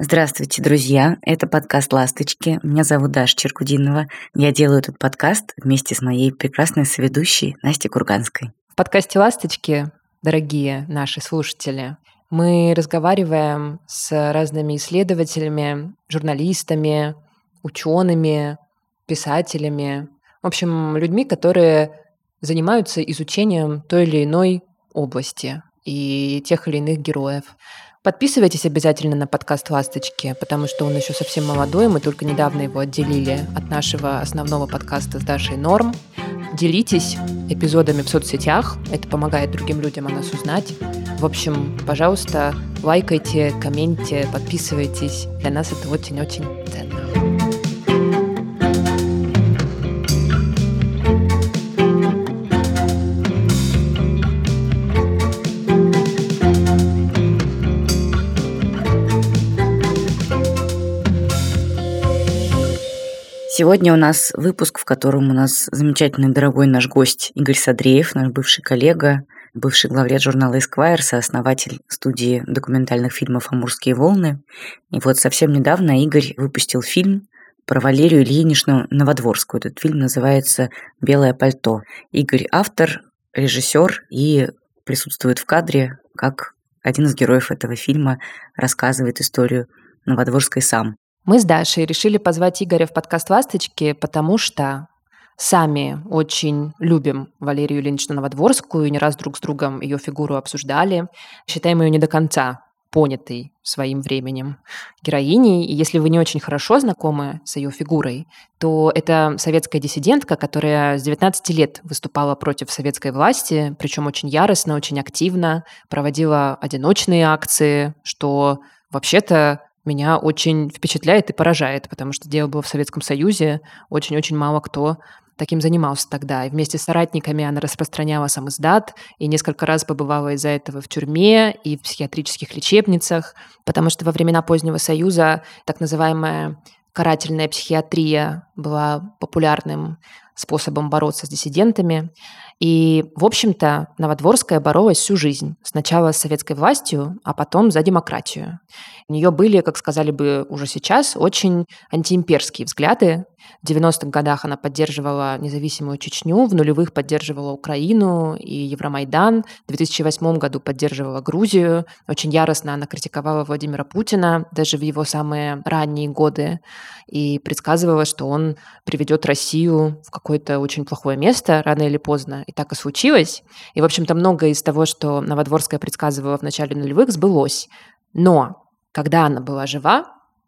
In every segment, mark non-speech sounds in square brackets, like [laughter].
Здравствуйте, друзья! Это подкаст «Ласточки». Меня зовут Даша Черкудинова. Я делаю этот подкаст вместе с моей прекрасной соведущей Настей Курганской. В подкасте «Ласточки», дорогие наши слушатели, мы разговариваем с разными исследователями, журналистами, учеными, писателями, в общем, людьми, которые занимаются изучением той или иной области и тех или иных героев. Подписывайтесь обязательно на подкаст «Ласточки», потому что он еще совсем молодой, мы только недавно его отделили от нашего основного подкаста с Дашей Норм. Делитесь эпизодами в соцсетях, это помогает другим людям о нас узнать. В общем, пожалуйста, лайкайте, комменте, подписывайтесь. Для нас это очень-очень ценно. Сегодня у нас выпуск, в котором у нас замечательный дорогой наш гость Игорь Садреев, наш бывший коллега, бывший главред журнала Esquire, сооснователь студии документальных фильмов «Амурские волны». И вот совсем недавно Игорь выпустил фильм про Валерию Ильиничну Новодворскую. Этот фильм называется «Белое пальто». Игорь – автор, режиссер и присутствует в кадре как один из героев этого фильма рассказывает историю Новодворской сам. Мы с Дашей решили позвать Игоря в подкаст «Ласточки», потому что сами очень любим Валерию Ильиничну Новодворскую и не раз друг с другом ее фигуру обсуждали. Считаем ее не до конца понятой своим временем героиней. И если вы не очень хорошо знакомы с ее фигурой, то это советская диссидентка, которая с 19 лет выступала против советской власти, причем очень яростно, очень активно, проводила одиночные акции, что вообще-то меня очень впечатляет и поражает, потому что дело было в Советском Союзе, очень-очень мало кто таким занимался тогда. И вместе с соратниками она распространяла сам издат и несколько раз побывала из-за этого в тюрьме и в психиатрических лечебницах, потому что во времена позднего Союза так называемая карательная психиатрия была популярным способом бороться с диссидентами. И, в общем-то, Новодворская боролась всю жизнь. Сначала с советской властью, а потом за демократию. У нее были, как сказали бы уже сейчас, очень антиимперские взгляды. В 90-х годах она поддерживала независимую Чечню, в нулевых поддерживала Украину и Евромайдан, в 2008 году поддерживала Грузию. Очень яростно она критиковала Владимира Путина, даже в его самые ранние годы, и предсказывала, что он приведет Россию в какое-то очень плохое место рано или поздно. И так и случилось. И, в общем-то, многое из того, что Новодворская предсказывала в начале нулевых, сбылось. Но когда она была жива,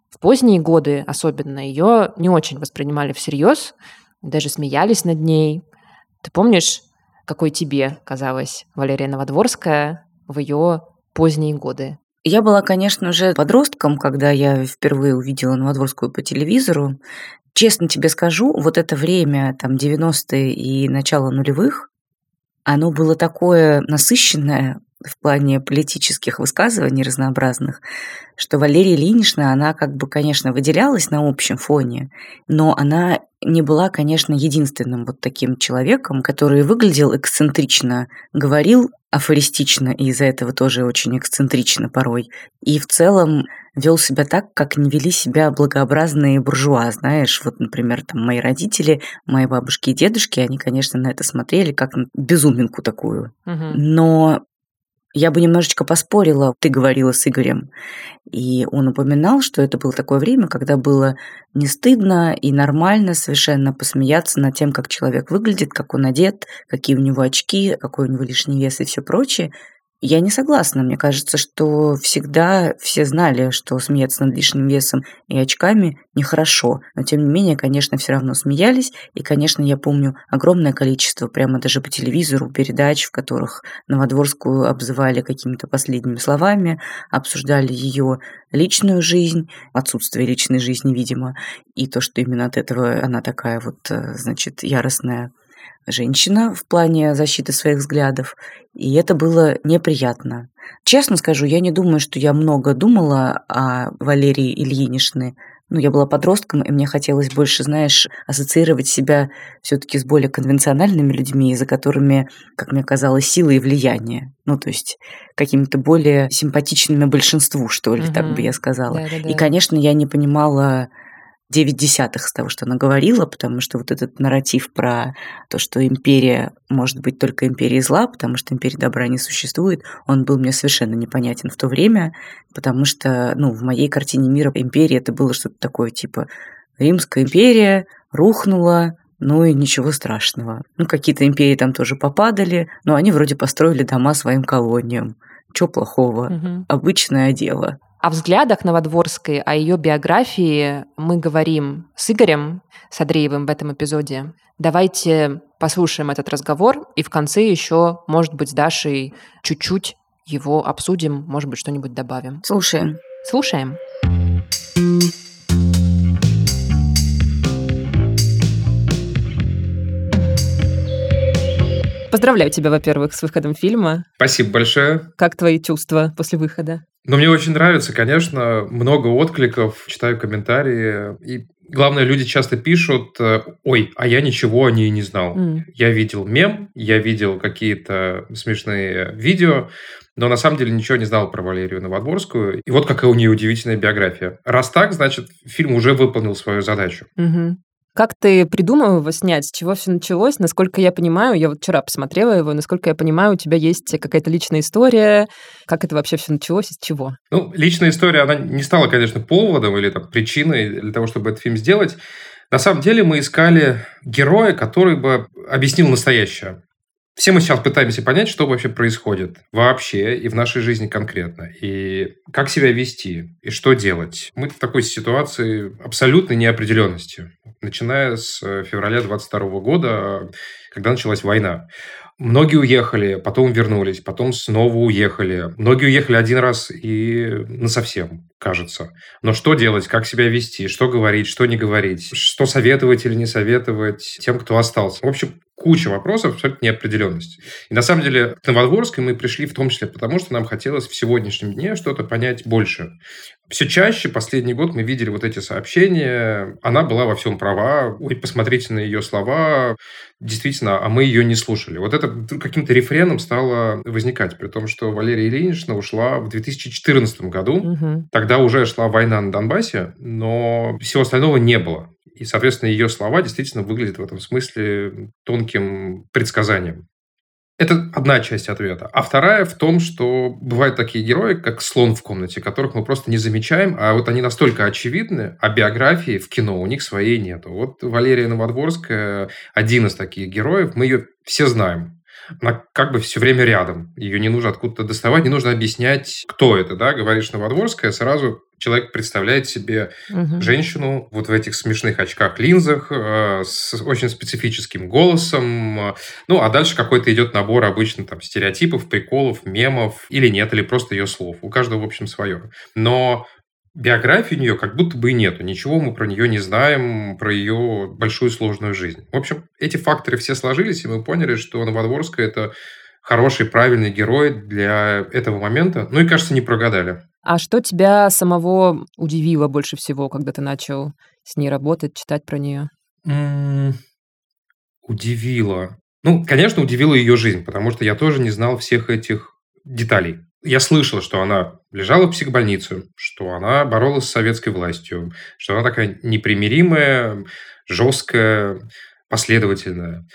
в поздние годы особенно ее не очень воспринимали всерьез, даже смеялись над ней. Ты помнишь, какой тебе казалась Валерия Новодворская в ее поздние годы? Я была, конечно, уже подростком, когда я впервые увидела Новодворскую по телевизору. Честно тебе скажу, вот это время, там, 90-е и начало нулевых, оно было такое насыщенное в плане политических высказываний разнообразных, что Валерия Ильинична, она как бы, конечно, выделялась на общем фоне, но она не была, конечно, единственным вот таким человеком, который выглядел эксцентрично, говорил афористично и из-за этого тоже очень эксцентрично порой. И в целом вел себя так, как не вели себя благообразные буржуа, знаешь. Вот, например, там мои родители, мои бабушки и дедушки, они, конечно, на это смотрели как на безуминку такую. Угу. Но я бы немножечко поспорила, ты говорила с Игорем, и он упоминал, что это было такое время, когда было не стыдно и нормально совершенно посмеяться над тем, как человек выглядит, как он одет, какие у него очки, какой у него лишний вес и все прочее. Я не согласна. Мне кажется, что всегда все знали, что смеяться над лишним весом и очками нехорошо. Но, тем не менее, конечно, все равно смеялись. И, конечно, я помню огромное количество, прямо даже по телевизору, передач, в которых Новодворскую обзывали какими-то последними словами, обсуждали ее личную жизнь, отсутствие личной жизни, видимо, и то, что именно от этого она такая вот, э, значит, яростная женщина в плане защиты своих взглядов, и это было неприятно. Честно скажу, я не думаю, что я много думала о Валерии Ильиничны ну, я была подростком, и мне хотелось больше, знаешь, ассоциировать себя все-таки с более конвенциональными людьми, за которыми, как мне казалось, сила и влияние. Ну, то есть какими-то более симпатичными большинству, что ли, угу. так бы я сказала. Да, да, да. И, конечно, я не понимала 9 десятых с того, что она говорила, потому что вот этот нарратив про то, что империя может быть только империей зла, потому что империи добра не существует, он был мне совершенно непонятен в то время, потому что, ну, в моей картине мира империя это было что-то такое, типа Римская империя рухнула, ну и ничего страшного. Ну, какие-то империи там тоже попадали, но они вроде построили дома своим колониям. Чего плохого? Угу. Обычное дело. О взглядах Новодворской, о ее биографии мы говорим с Игорем Садреевым в этом эпизоде. Давайте послушаем этот разговор и в конце еще, может быть, с Дашей чуть-чуть его обсудим, может быть, что-нибудь добавим. Слушаем. Слушаем. Поздравляю тебя, во-первых, с выходом фильма. Спасибо большое. Как твои чувства после выхода? Ну, мне очень нравится, конечно, много откликов, читаю комментарии. И главное, люди часто пишут, э, ой, а я ничего о ней не знал. Mm. Я видел мем, я видел какие-то смешные видео, но на самом деле ничего не знал про Валерию Новодворскую. И вот какая у нее удивительная биография. Раз так, значит, фильм уже выполнил свою задачу. Mm-hmm. Как ты придумал его снять? С чего все началось? Насколько я понимаю, я вот вчера посмотрела его, насколько я понимаю, у тебя есть какая-то личная история. Как это вообще все началось и с чего? Ну, личная история, она не стала, конечно, поводом или там, причиной для того, чтобы этот фильм сделать. На самом деле мы искали героя, который бы объяснил настоящее. Все мы сейчас пытаемся понять, что вообще происходит вообще и в нашей жизни конкретно, и как себя вести, и что делать. Мы в такой ситуации абсолютной неопределенности, начиная с э, февраля 22 года, когда началась война. Многие уехали, потом вернулись, потом снова уехали. Многие уехали один раз и на совсем, кажется. Но что делать, как себя вести, что говорить, что не говорить, что советовать или не советовать тем, кто остался. В общем, куча вопросов, абсолютно неопределенность. И на самом деле к Новодворской мы пришли в том числе потому, что нам хотелось в сегодняшнем дне что-то понять больше. Все чаще последний год мы видели вот эти сообщения. Она была во всем права. Ой, посмотрите на ее слова. Действительно, а мы ее не слушали. Вот это каким-то рефреном стало возникать, при том, что Валерия Ильинична ушла в 2014 году. Угу. Тогда уже шла война на Донбассе, но всего остального не было. И, соответственно, ее слова действительно выглядят в этом смысле тонким предсказанием. Это одна часть ответа. А вторая в том, что бывают такие герои, как слон в комнате, которых мы просто не замечаем, а вот они настолько очевидны, а биографии в кино у них своей нету. Вот Валерия Новодворская один из таких героев, мы ее все знаем. Она как бы все время рядом. Ее не нужно откуда-то доставать, не нужно объяснять, кто это, да, говоришь Новодворская, сразу человек представляет себе угу. женщину вот в этих смешных очках, линзах, э, с очень специфическим голосом. Ну, а дальше какой-то идет набор обычно там стереотипов, приколов, мемов или нет, или просто ее слов. У каждого, в общем, свое. Но биографии у нее как будто бы и нету. Ничего мы про нее не знаем, про ее большую сложную жизнь. В общем, эти факторы все сложились, и мы поняли, что Новодворская – это хороший, правильный герой для этого момента. Ну и, кажется, не прогадали. А что тебя самого удивило больше всего, когда ты начал с ней работать, читать про нее? Удивило. Ну, конечно, удивила ее жизнь, потому что я тоже не знал всех этих деталей. Я слышал, что она лежала в психбольнице, что она боролась с советской властью, что она такая непримиримая, жесткая, последовательная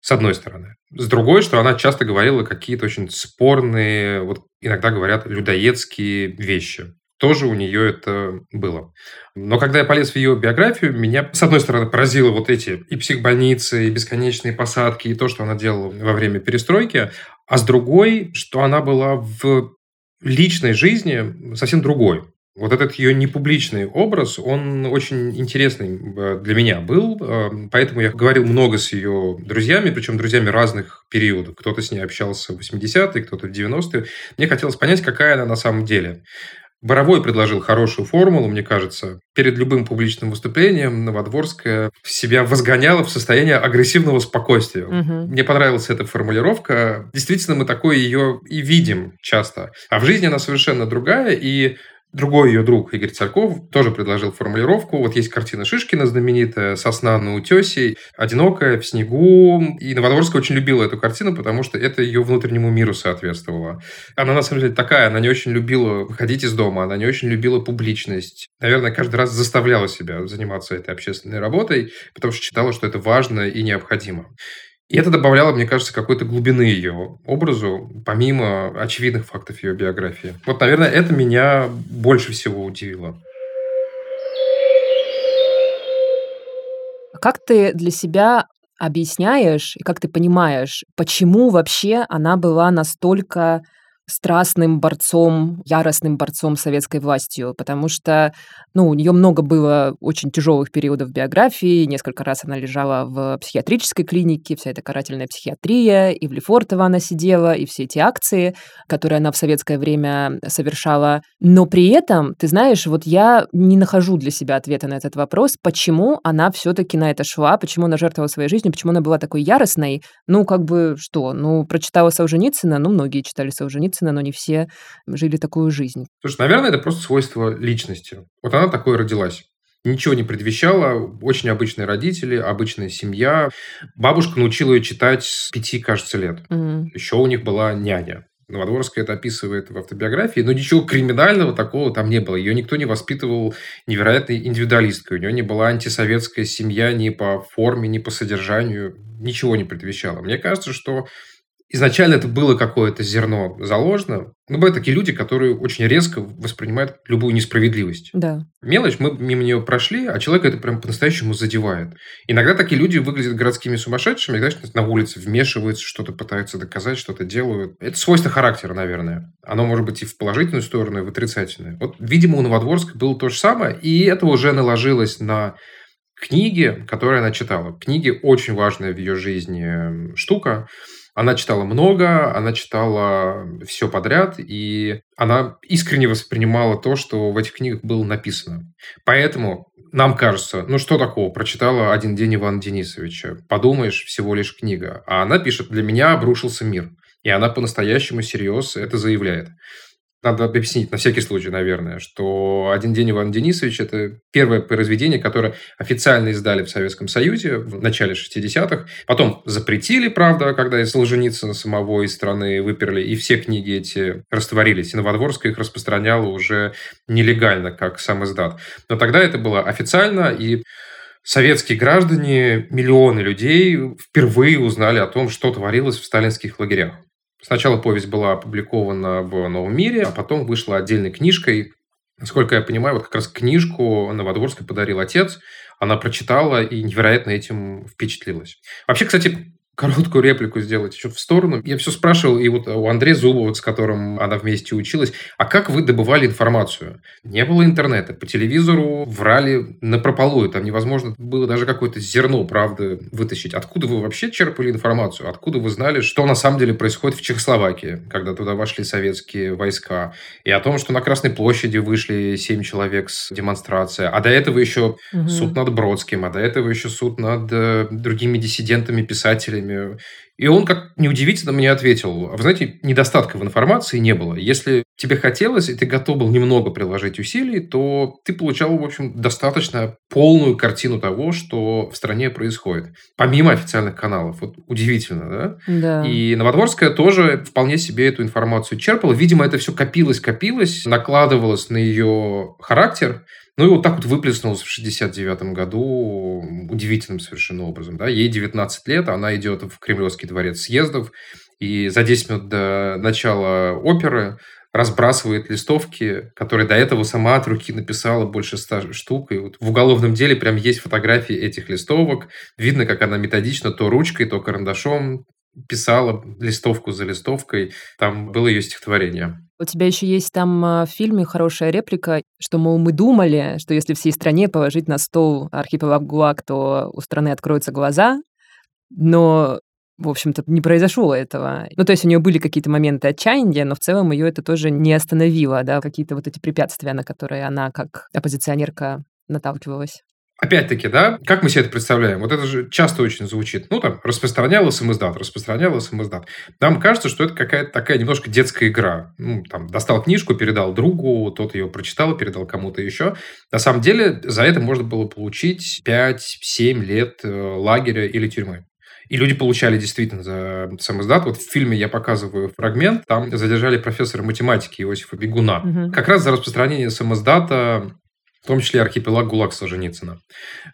с одной стороны. С другой, что она часто говорила какие-то очень спорные, вот иногда говорят, людоедские вещи. Тоже у нее это было. Но когда я полез в ее биографию, меня, с одной стороны, поразило вот эти и психбольницы, и бесконечные посадки, и то, что она делала во время перестройки, а с другой, что она была в личной жизни совсем другой. Вот этот ее непубличный образ, он очень интересный э, для меня был, э, поэтому я говорил много с ее друзьями, причем друзьями разных периодов. Кто-то с ней общался в 80-е, кто-то в 90-е. Мне хотелось понять, какая она на самом деле. Боровой предложил хорошую формулу, мне кажется. Перед любым публичным выступлением Новодворская себя возгоняла в состояние агрессивного спокойствия. Угу. Мне понравилась эта формулировка. Действительно, мы такое ее и видим часто. А в жизни она совершенно другая, и Другой ее друг Игорь Царьков тоже предложил формулировку. Вот есть картина Шишкина знаменитая «Сосна на утесе», одинокая, в снегу. И Новодворская очень любила эту картину, потому что это ее внутреннему миру соответствовало. Она на самом деле такая, она не очень любила выходить из дома, она не очень любила публичность. Наверное, каждый раз заставляла себя заниматься этой общественной работой, потому что считала, что это важно и необходимо. И это добавляло, мне кажется, какой-то глубины ее образу, помимо очевидных фактов ее биографии. Вот, наверное, это меня больше всего удивило. Как ты для себя объясняешь и как ты понимаешь, почему вообще она была настолько страстным борцом, яростным борцом советской властью, потому что, ну, у нее много было очень тяжелых периодов биографии, несколько раз она лежала в психиатрической клинике, вся эта карательная психиатрия, и в Лефортово она сидела, и все эти акции, которые она в советское время совершала. Но при этом, ты знаешь, вот я не нахожу для себя ответа на этот вопрос, почему она все-таки на это шла, почему она жертвовала своей жизнью, почему она была такой яростной. Ну, как бы, что, ну, прочитала Солженицына, ну, многие читали Солженицына, Ельцина, но не все жили такую жизнь. Слушай, наверное, это просто свойство личности. Вот она такой родилась. Ничего не предвещало, очень обычные родители, обычная семья. Бабушка научила ее читать с пяти, кажется, лет. Угу. Еще у них была няня. Новодворская это описывает в автобиографии, но ничего криминального такого там не было. Ее никто не воспитывал невероятной индивидуалисткой. У нее не была антисоветская семья ни по форме, ни по содержанию. Ничего не предвещало. Мне кажется, что изначально это было какое-то зерно заложено. Но бывают такие люди, которые очень резко воспринимают любую несправедливость. Да. Мелочь, мы мимо нее прошли, а человек это прям по-настоящему задевает. Иногда такие люди выглядят городскими сумасшедшими, знаешь, на улице вмешиваются, что-то пытаются доказать, что-то делают. Это свойство характера, наверное. Оно может быть и в положительную сторону, и в отрицательную. Вот, видимо, у Новодворска было то же самое, и это уже наложилось на книги, которые она читала. Книги очень важная в ее жизни штука. Она читала много, она читала все подряд, и она искренне воспринимала то, что в этих книгах было написано. Поэтому нам кажется, ну что такого, прочитала один день Ивана Денисовича, подумаешь, всего лишь книга. А она пишет, для меня обрушился мир. И она по-настоящему серьез это заявляет. Надо объяснить на всякий случай, наверное, что «Один день Иван Денисович» — это первое произведение, которое официально издали в Советском Союзе в начале 60-х. Потом запретили, правда, когда из Солженицына самого из страны выперли, и все книги эти растворились. И Новодворская их распространяла уже нелегально, как сам издат. Но тогда это было официально, и советские граждане, миллионы людей впервые узнали о том, что творилось в сталинских лагерях. Сначала повесть была опубликована в «Новом мире», а потом вышла отдельной книжкой. Насколько я понимаю, вот как раз книжку Новодворской подарил отец. Она прочитала и невероятно этим впечатлилась. Вообще, кстати, короткую реплику сделать еще в сторону. Я все спрашивал, и вот у Андрея Зубова, с которым она вместе училась, а как вы добывали информацию? Не было интернета, по телевизору врали на прополую, там невозможно было даже какое-то зерно правды вытащить. Откуда вы вообще черпали информацию? Откуда вы знали, что на самом деле происходит в Чехословакии, когда туда вошли советские войска? И о том, что на Красной площади вышли семь человек с демонстрацией, а до этого еще угу. суд над Бродским, а до этого еще суд над э, другими диссидентами, писателями, время. И он, как неудивительно, мне ответил, а вы знаете, недостатка в информации не было. Если тебе хотелось, и ты готов был немного приложить усилий, то ты получал, в общем, достаточно полную картину того, что в стране происходит. Помимо официальных каналов. Вот удивительно, да? Да. И Новодворская тоже вполне себе эту информацию черпала. Видимо, это все копилось-копилось, накладывалось на ее характер. Ну и вот так вот выплеснулась в 69 году удивительным совершенно образом. Да? Ей 19 лет, она идет в Кремлевский дворец съездов, и за 10 минут до начала оперы разбрасывает листовки, которые до этого сама от руки написала больше ста штук. И вот в уголовном деле прям есть фотографии этих листовок. Видно, как она методично то ручкой, то карандашом писала листовку за листовкой. Там было ее стихотворение. У тебя еще есть там а, в фильме хорошая реплика, что, мол, мы думали, что если всей стране положить на стол архипелаг ГУЛАГ, то у страны откроются глаза, но в общем-то, не произошло этого. Ну, то есть у нее были какие-то моменты отчаяния, но в целом ее это тоже не остановило, да, какие-то вот эти препятствия, на которые она как оппозиционерка наталкивалась. Опять-таки, да, как мы себе это представляем? Вот это же часто очень звучит. Ну, там, распространял СМС-дат, распространял СМС-дат. Нам кажется, что это какая-то такая немножко детская игра. Ну, там, достал книжку, передал другу, тот ее прочитал, передал кому-то еще. На самом деле, за это можно было получить 5-7 лет э, лагеря или тюрьмы. И люди получали действительно за сам издат. Вот в фильме я показываю фрагмент, там задержали профессора математики Иосифа Бегуна. Угу. Как раз за распространение самоздата в том числе архипелаг ГУЛАГ Солженицына.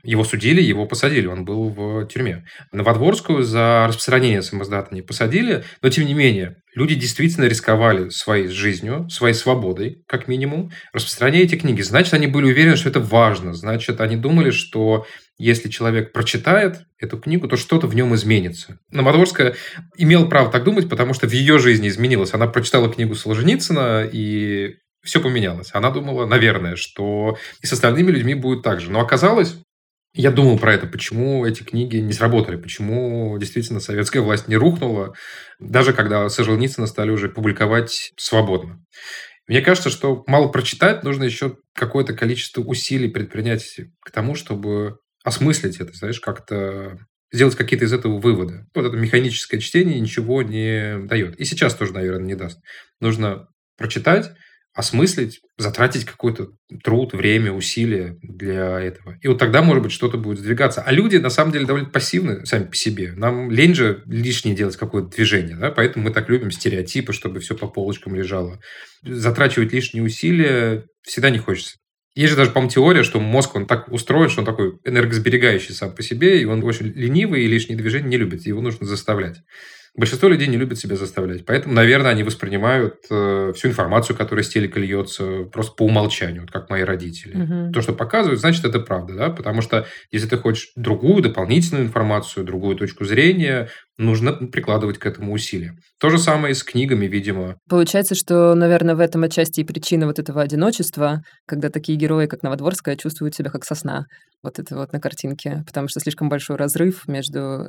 Его судили, его посадили, он был в тюрьме. Новодворскую за распространение самоздата не посадили, но тем не менее, люди действительно рисковали своей жизнью, своей свободой, как минимум, распространяя эти книги. Значит, они были уверены, что это важно. Значит, они думали, что если человек прочитает эту книгу, то что-то в нем изменится. Новодворская имела право так думать, потому что в ее жизни изменилось. Она прочитала книгу Солженицына, и все поменялось. Она думала, наверное, что и с остальными людьми будет так же. Но оказалось, я думал про это, почему эти книги не сработали, почему действительно советская власть не рухнула, даже когда Солженицына стали уже публиковать свободно. Мне кажется, что мало прочитать, нужно еще какое-то количество усилий предпринять к тому, чтобы осмыслить это, знаешь, как-то сделать какие-то из этого выводы. Вот это механическое чтение ничего не дает. И сейчас тоже, наверное, не даст. Нужно прочитать, осмыслить, затратить какой-то труд, время, усилия для этого. И вот тогда, может быть, что-то будет сдвигаться. А люди, на самом деле, довольно пассивны сами по себе. Нам лень же лишнее делать какое-то движение, да? поэтому мы так любим стереотипы, чтобы все по полочкам лежало. Затрачивать лишние усилия всегда не хочется. Есть же даже, по-моему, теория, что мозг, он так устроен, что он такой энергосберегающий сам по себе, и он очень ленивый, и лишние движения не любит, его нужно заставлять. Большинство людей не любят себя заставлять. Поэтому, наверное, они воспринимают э, всю информацию, которая с телека льется, просто по умолчанию, вот как мои родители. Угу. То, что показывают, значит, это правда. Да? Потому что если ты хочешь другую, дополнительную информацию, другую точку зрения, нужно прикладывать к этому усилия. То же самое и с книгами, видимо. Получается, что, наверное, в этом отчасти и причина вот этого одиночества, когда такие герои, как Новодворская, чувствуют себя как сосна. Вот это вот на картинке. Потому что слишком большой разрыв между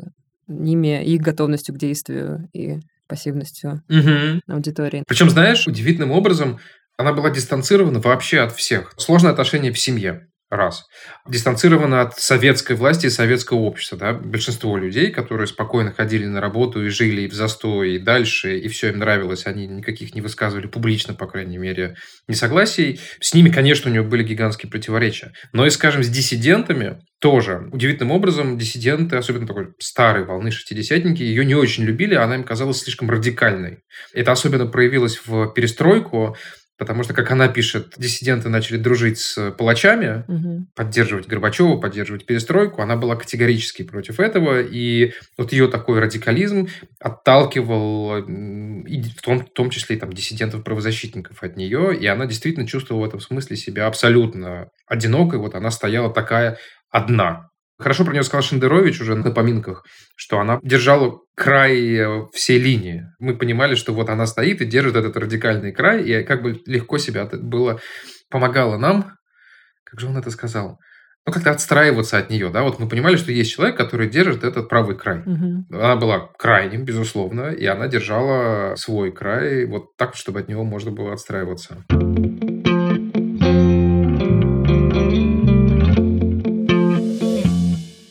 ними, их готовностью к действию и пассивностью угу. аудитории. Причем, знаешь, удивительным образом она была дистанцирована вообще от всех. Сложное отношение в семье. Раз. Дистанцировано от советской власти и советского общества. Да? Большинство людей, которые спокойно ходили на работу и жили в застой, и дальше, и все им нравилось, они никаких не высказывали публично, по крайней мере, несогласий. С ними, конечно, у него были гигантские противоречия. Но и, скажем, с диссидентами тоже. Удивительным образом диссиденты, особенно такой старой волны шестидесятники, ее не очень любили, она им казалась слишком радикальной. Это особенно проявилось в перестройку, Потому что, как она пишет, диссиденты начали дружить с палачами, угу. поддерживать Горбачева, поддерживать перестройку. Она была категорически против этого. И вот ее такой радикализм отталкивал, в том, в том числе и там, диссидентов-правозащитников от нее. И она действительно чувствовала в этом смысле себя абсолютно одинокой. Вот она стояла такая одна. Хорошо про нее сказал Шендерович уже на поминках, что она держала край э, всей линии. Мы понимали, что вот она стоит и держит этот радикальный край, и как бы легко себя было, помогала нам, как же он это сказал, ну, как-то отстраиваться от нее, да, вот мы понимали, что есть человек, который держит этот правый край. Угу. Она была крайним, безусловно, и она держала свой край вот так, чтобы от него можно было отстраиваться.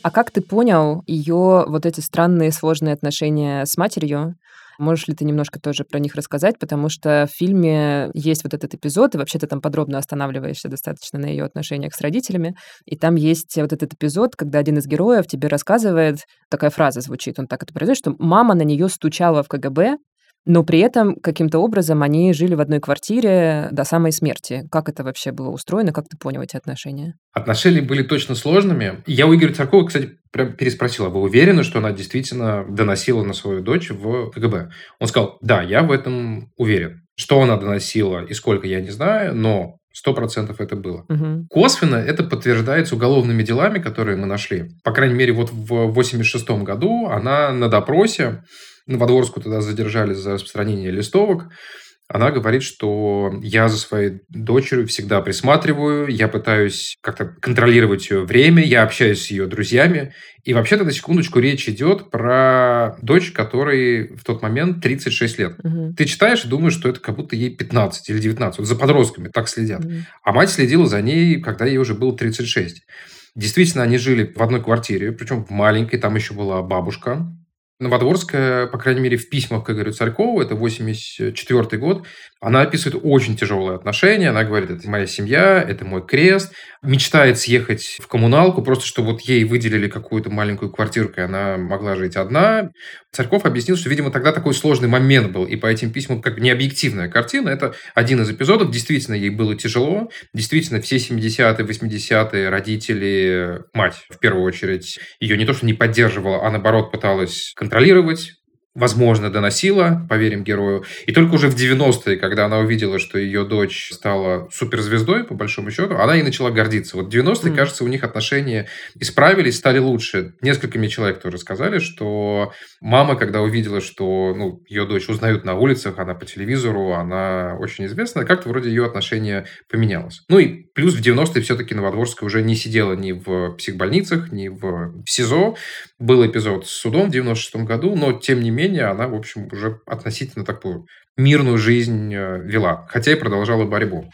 А как ты понял ее вот эти странные сложные отношения с матерью? Можешь ли ты немножко тоже про них рассказать? Потому что в фильме есть вот этот эпизод, и вообще ты там подробно останавливаешься достаточно на ее отношениях с родителями. И там есть вот этот эпизод, когда один из героев тебе рассказывает, такая фраза звучит, он так это произносит, что мама на нее стучала в КГБ, но при этом каким-то образом они жили в одной квартире до самой смерти. Как это вообще было устроено? Как ты понял эти отношения? Отношения были точно сложными. Я у Игоря Царкова, кстати, прям переспросил, а вы уверены, что она действительно доносила на свою дочь в КГБ? Он сказал, да, я в этом уверен. Что она доносила и сколько, я не знаю, но Сто процентов это было. Угу. Косвенно это подтверждается уголовными делами, которые мы нашли. По крайней мере, вот в 86 году она на допросе Новодворскую тогда задержали за распространение листовок. Она говорит, что я за своей дочерью всегда присматриваю, я пытаюсь как-то контролировать ее время, я общаюсь с ее друзьями. И вообще-то, на секундочку, речь идет про дочь, которой в тот момент 36 лет. Угу. Ты читаешь и думаешь, что это как будто ей 15 или 19. Вот за подростками так следят. Угу. А мать следила за ней, когда ей уже было 36. Действительно, они жили в одной квартире, причем в маленькой, там еще была бабушка, Новодворская, по крайней мере, в письмах к Игорю Царькову, это 84 год, она описывает очень тяжелые отношения. Она говорит, это моя семья, это мой крест. Мечтает съехать в коммуналку, просто чтобы вот ей выделили какую-то маленькую квартирку, и она могла жить одна. Царьков объяснил, что, видимо, тогда такой сложный момент был, и по этим письмам как бы не объективная картина. Это один из эпизодов. Действительно, ей было тяжело. Действительно, все 70-е, 80-е родители, мать, в первую очередь, ее не то что не поддерживала, а наоборот пыталась контролировать, возможно, доносила, поверим герою. И только уже в 90-е, когда она увидела, что ее дочь стала суперзвездой, по большому счету, она и начала гордиться. Вот в 90-е, mm. кажется, у них отношения исправились, стали лучше. Несколькими человек тоже сказали, что мама, когда увидела, что ну, ее дочь узнают на улицах, она по телевизору, она очень известна, как-то вроде ее отношение поменялось. Ну и плюс в 90-е все-таки Новодворская уже не сидела ни в психбольницах, ни в СИЗО. Был эпизод с судом в 96 году, но тем не менее она, в общем, уже относительно такую мирную жизнь э, вела, хотя и продолжала борьбу.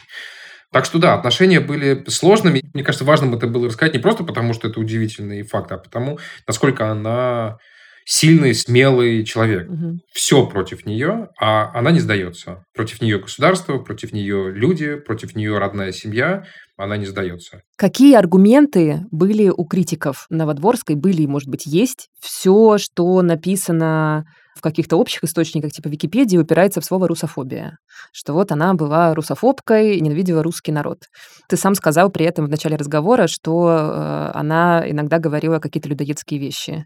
Так что да, отношения были сложными. Мне кажется, важным это было рассказать не просто потому, что это удивительный факт, а потому, насколько она сильный, смелый человек. Угу. Все против нее, а она не сдается. Против нее государство, против нее люди, против нее родная семья. Она не сдается. Какие аргументы были у критиков Новодворской? Были, может быть, есть? Все, что написано в каких-то общих источниках, типа Википедии, упирается в слово «русофобия». Что вот она была русофобкой ненавидела русский народ. Ты сам сказал при этом в начале разговора, что э, она иногда говорила какие-то людоедские вещи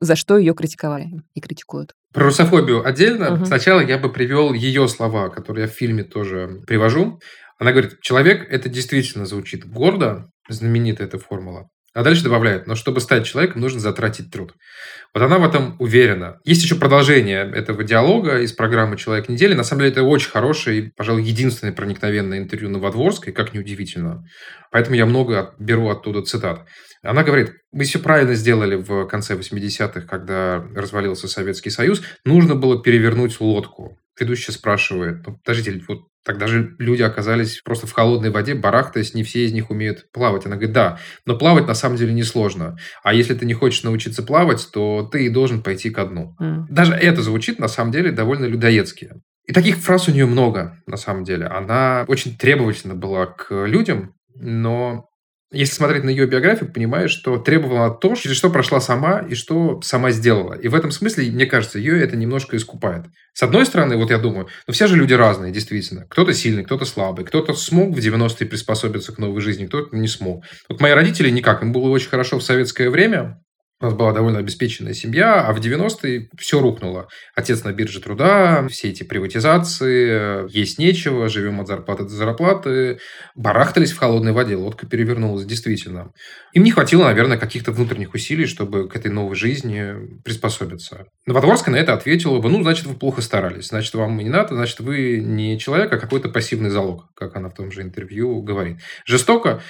за что ее критиковали и критикуют. Про русофобию отдельно. Угу. Сначала я бы привел ее слова, которые я в фильме тоже привожу. Она говорит, человек, это действительно звучит гордо, знаменитая эта формула. А дальше добавляет, но чтобы стать человеком, нужно затратить труд. Вот она в этом уверена. Есть еще продолжение этого диалога из программы «Человек недели». На самом деле, это очень хорошее и, пожалуй, единственное проникновенное интервью Новодворской, как неудивительно. Поэтому я много беру оттуда цитат. Она говорит, мы все правильно сделали в конце 80-х, когда развалился Советский Союз. Нужно было перевернуть лодку. Ведущий спрашивает, ну, подождите, вот тогда же люди оказались просто в холодной воде, барахтаясь, не все из них умеют плавать. Она говорит, да, но плавать на самом деле несложно. А если ты не хочешь научиться плавать, то ты и должен пойти ко дну. Mm. Даже это звучит на самом деле довольно людоедски. И таких фраз у нее много, на самом деле. Она очень требовательна была к людям, но если смотреть на ее биографию, понимаешь, что требовала то, через что прошла сама и что сама сделала. И в этом смысле, мне кажется, ее это немножко искупает. С одной стороны, вот я думаю, ну все же люди разные, действительно. Кто-то сильный, кто-то слабый, кто-то смог в 90-е приспособиться к новой жизни, кто-то не смог. Вот мои родители никак, им было очень хорошо в советское время, у нас была довольно обеспеченная семья, а в 90-е все рухнуло. Отец на бирже труда, все эти приватизации, есть нечего, живем от зарплаты до зарплаты, барахтались в холодной воде, лодка перевернулась, действительно. Им не хватило, наверное, каких-то внутренних усилий, чтобы к этой новой жизни приспособиться. Новодворская на это ответила бы, ну, значит, вы плохо старались, значит, вам не надо, значит, вы не человек, а какой-то пассивный залог, как она в том же интервью говорит. Жестоко,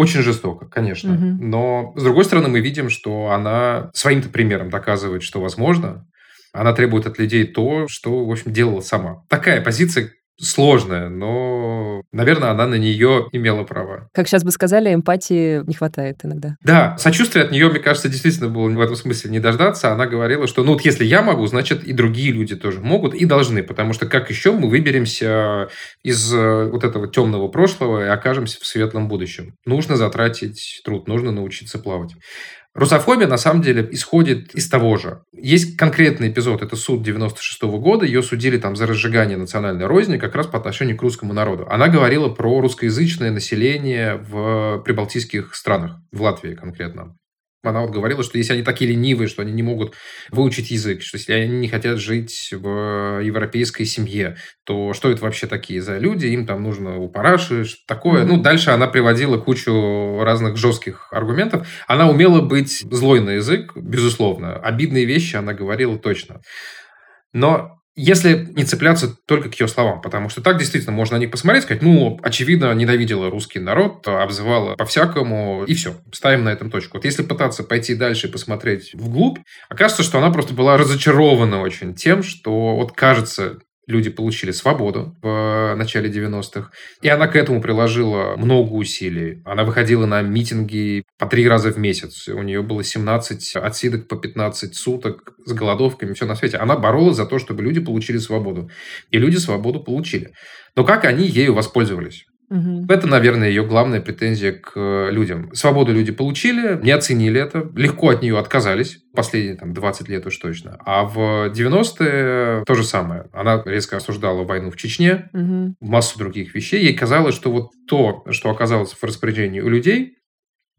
очень жестоко, конечно. Угу. Но, с другой стороны, мы видим, что она своим-то примером доказывает, что возможно. Она требует от людей то, что, в общем, делала сама. Такая позиция, сложная, но, наверное, она на нее имела право. Как сейчас бы сказали, эмпатии не хватает иногда. Да, сочувствие от нее, мне кажется, действительно было в этом смысле не дождаться. Она говорила, что ну вот если я могу, значит и другие люди тоже могут и должны, потому что как еще мы выберемся из э, вот этого темного прошлого и окажемся в светлом будущем? Нужно затратить труд, нужно научиться плавать. Русофобия, на самом деле, исходит из того же. Есть конкретный эпизод, это суд 96 -го года, ее судили там за разжигание национальной розни как раз по отношению к русскому народу. Она говорила про русскоязычное население в прибалтийских странах, в Латвии конкретно. Она вот говорила, что если они такие ленивые, что они не могут выучить язык, что если они не хотят жить в европейской семье, то что это вообще такие за люди? Им там нужно у параши, что такое. Mm-hmm. Ну, дальше она приводила кучу разных жестких аргументов. Она умела быть злой на язык, безусловно. Обидные вещи она говорила точно. Но если не цепляться только к ее словам, потому что так действительно можно на них посмотреть, сказать, ну, очевидно, ненавидела русский народ, обзывала по-всякому, и все, ставим на этом точку. Вот если пытаться пойти дальше и посмотреть вглубь, окажется, что она просто была разочарована очень тем, что вот кажется, люди получили свободу в начале 90-х. И она к этому приложила много усилий. Она выходила на митинги по три раза в месяц. У нее было 17 отсидок по 15 суток с голодовками, все на свете. Она боролась за то, чтобы люди получили свободу. И люди свободу получили. Но как они ею воспользовались? Угу. Это, наверное, ее главная претензия к э, людям. Свободу люди получили, не оценили это, легко от нее отказались. Последние там, 20 лет уж точно. А в 90-е то же самое. Она резко осуждала войну в Чечне, угу. массу других вещей. Ей казалось, что вот то, что оказалось в распоряжении у людей,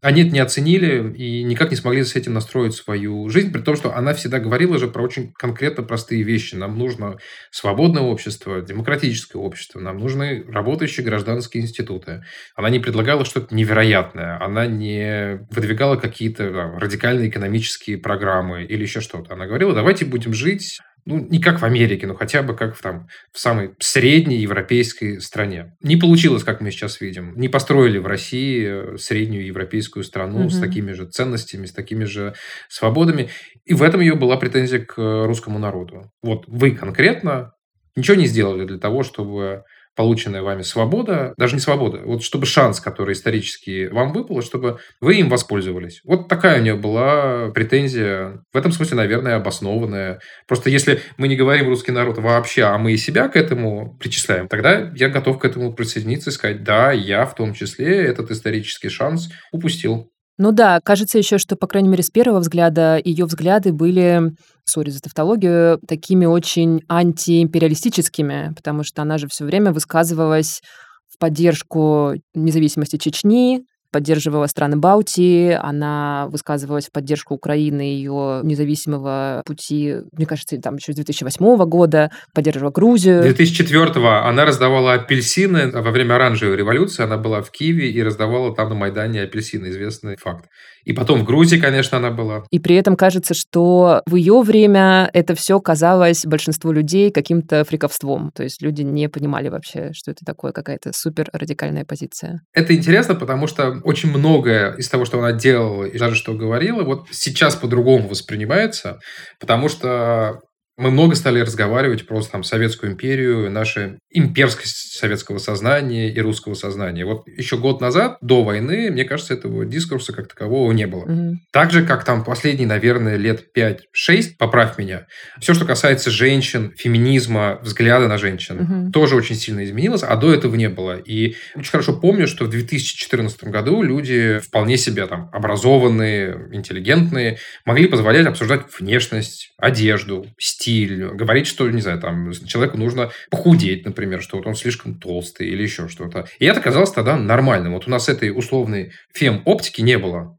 они это не оценили и никак не смогли с этим настроить свою жизнь, при том, что она всегда говорила же про очень конкретно простые вещи. Нам нужно свободное общество, демократическое общество, нам нужны работающие гражданские институты. Она не предлагала что-то невероятное, она не выдвигала какие-то радикальные экономические программы или еще что-то. Она говорила, давайте будем жить ну, не как в Америке, но хотя бы как в, там, в самой средней европейской стране. Не получилось, как мы сейчас видим. Не построили в России э, среднюю европейскую страну угу. с такими же ценностями, с такими же свободами. И в этом ее была претензия к русскому народу. Вот вы конкретно ничего не сделали для того, чтобы полученная вами свобода, даже не свобода, вот чтобы шанс, который исторически вам выпал, чтобы вы им воспользовались. Вот такая у нее была претензия, в этом смысле, наверное, обоснованная. Просто если мы не говорим русский народ вообще, а мы и себя к этому причисляем, тогда я готов к этому присоединиться и сказать, да, я в том числе этот исторический шанс упустил. Ну да, кажется еще, что, по крайней мере, с первого взгляда ее взгляды были, сори за тавтологию, такими очень антиимпериалистическими, потому что она же все время высказывалась в поддержку независимости Чечни, поддерживала страны Балтии, она высказывалась в поддержку Украины, ее независимого пути, мне кажется, там еще с 2008 года, поддерживала Грузию. 2004 она раздавала апельсины во время оранжевой революции, она была в Киеве и раздавала там на Майдане апельсины, известный факт. И потом в Грузии, конечно, она была. И при этом кажется, что в ее время это все казалось большинству людей каким-то фриковством. То есть люди не понимали вообще, что это такое, какая-то супер радикальная позиция. Это интересно, потому что очень многое из того, что она делала и даже что говорила, вот сейчас по-другому воспринимается, потому что мы много стали разговаривать просто там Советскую империю, наша имперскость советского сознания и русского сознания. Вот еще год назад, до войны, мне кажется, этого дискурса как такового не было. Угу. Так же, как там последние, наверное, лет 5-6, поправь меня, все, что касается женщин, феминизма, взгляда на женщин, угу. тоже очень сильно изменилось, а до этого не было. И очень хорошо помню, что в 2014 году люди вполне себе там образованные, интеллигентные, могли позволять обсуждать внешность, одежду, стиль, стиль, говорить, что, не знаю, там, человеку нужно похудеть, например, что вот он слишком толстый или еще что-то. И это казалось тогда нормальным. Вот у нас этой условной фем-оптики не было.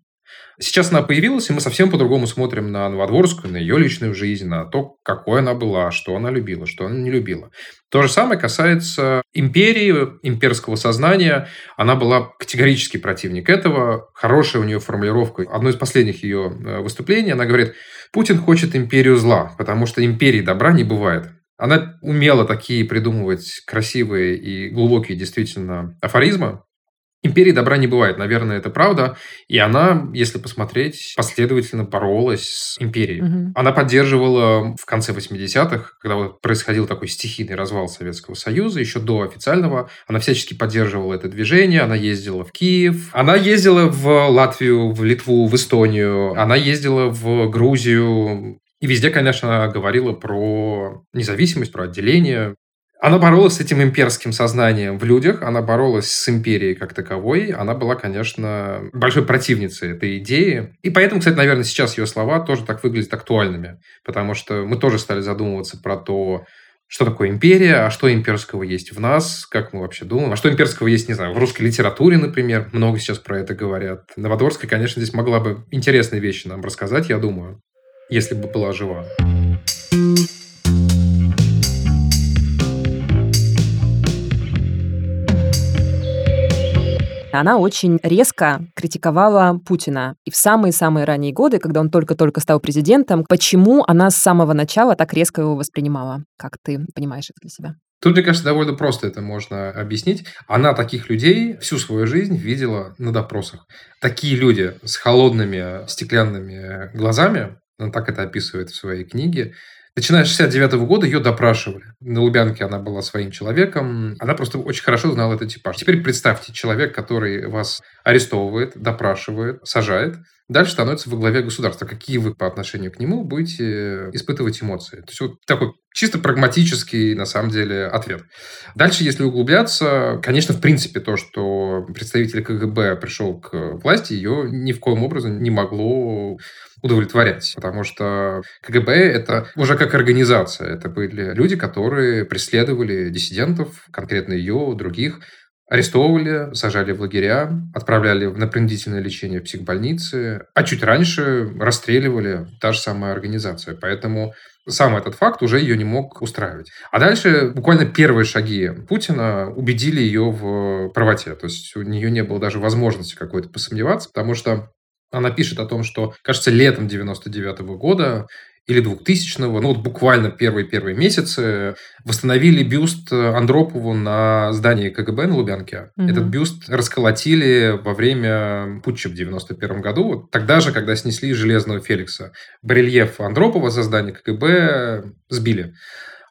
Сейчас она появилась, и мы совсем по-другому смотрим на Новодворскую, на ее личную жизнь, на то, какой она была, что она любила, что она не любила. То же самое касается империи, имперского сознания. Она была категорический противник этого. Хорошая у нее формулировка. Одно из последних ее э, выступлений, она говорит, Путин хочет империю зла, потому что империи добра не бывает. Она умела такие придумывать красивые и глубокие действительно афоризмы, Империи добра не бывает, наверное, это правда. И она, если посмотреть, последовательно боролась с империей. Угу. Она поддерживала в конце 80-х, когда вот происходил такой стихийный развал Советского Союза, еще до официального, она всячески поддерживала это движение, она ездила в Киев, она ездила в Латвию, в Литву, в Эстонию, она ездила в Грузию, и везде, конечно, говорила про независимость, про отделение. Она боролась с этим имперским сознанием в людях, она боролась с империей как таковой, она была, конечно, большой противницей этой идеи. И поэтому, кстати, наверное, сейчас ее слова тоже так выглядят актуальными, потому что мы тоже стали задумываться про то, что такое империя, а что имперского есть в нас, как мы вообще думаем, а что имперского есть, не знаю, в русской литературе, например, много сейчас про это говорят. Новодворская, конечно, здесь могла бы интересные вещи нам рассказать, я думаю, если бы была жива. Она очень резко критиковала Путина. И в самые-самые ранние годы, когда он только-только стал президентом, почему она с самого начала так резко его воспринимала? Как ты понимаешь это для себя? Тут, мне кажется, довольно просто это можно объяснить. Она таких людей всю свою жизнь видела на допросах. Такие люди с холодными стеклянными глазами, она так это описывает в своей книге, Начиная с 69 года ее допрашивали. На Лубянке она была своим человеком. Она просто очень хорошо знала этот типаж. Теперь представьте, человек, который вас арестовывает, допрашивает, сажает, дальше становится во главе государства. Какие вы по отношению к нему будете испытывать эмоции? То есть вот такой чисто прагматический, на самом деле, ответ. Дальше, если углубляться, конечно, в принципе, то, что представитель КГБ пришел к власти, ее ни в коем образом не могло удовлетворять, потому что КГБ это уже как организация, это были люди, которые преследовали диссидентов, конкретно ее, других, арестовывали, сажали в лагеря, отправляли на принудительное лечение в психбольницы, а чуть раньше расстреливали та же самая организация. Поэтому сам этот факт уже ее не мог устраивать. А дальше буквально первые шаги Путина убедили ее в правоте. То есть у нее не было даже возможности какой-то посомневаться, потому что она пишет о том, что, кажется, летом 99 -го года или 2000-го, ну вот буквально первые-первые месяцы, восстановили бюст Андропову на здании КГБ на Лубянке. Угу. Этот бюст расколотили во время путча в 91 году, вот тогда же, когда снесли Железного Феликса. Барельеф Андропова за здание КГБ сбили.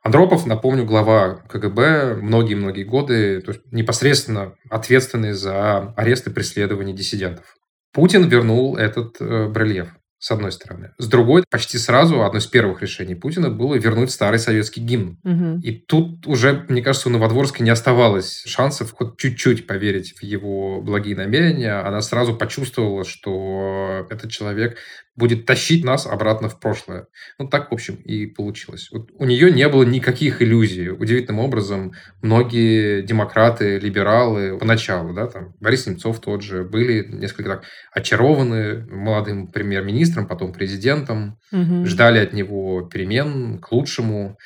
Андропов, напомню, глава КГБ многие-многие годы, то есть непосредственно ответственный за арест и преследование диссидентов. Путин вернул этот э, барельеф с одной стороны. С другой, почти сразу одно из первых решений Путина было вернуть старый советский гимн. Угу. И тут уже, мне кажется, у Новодворской не оставалось шансов хоть чуть-чуть поверить в его благие намерения. Она сразу почувствовала, что этот человек будет тащить нас обратно в прошлое. Ну, так, в общем, и получилось. Вот у нее не было никаких иллюзий. Удивительным образом многие демократы, либералы поначалу, да, там, Борис Немцов тот же, были несколько так очарованы молодым премьер-министром, потом президентом, угу. ждали от него перемен к лучшему.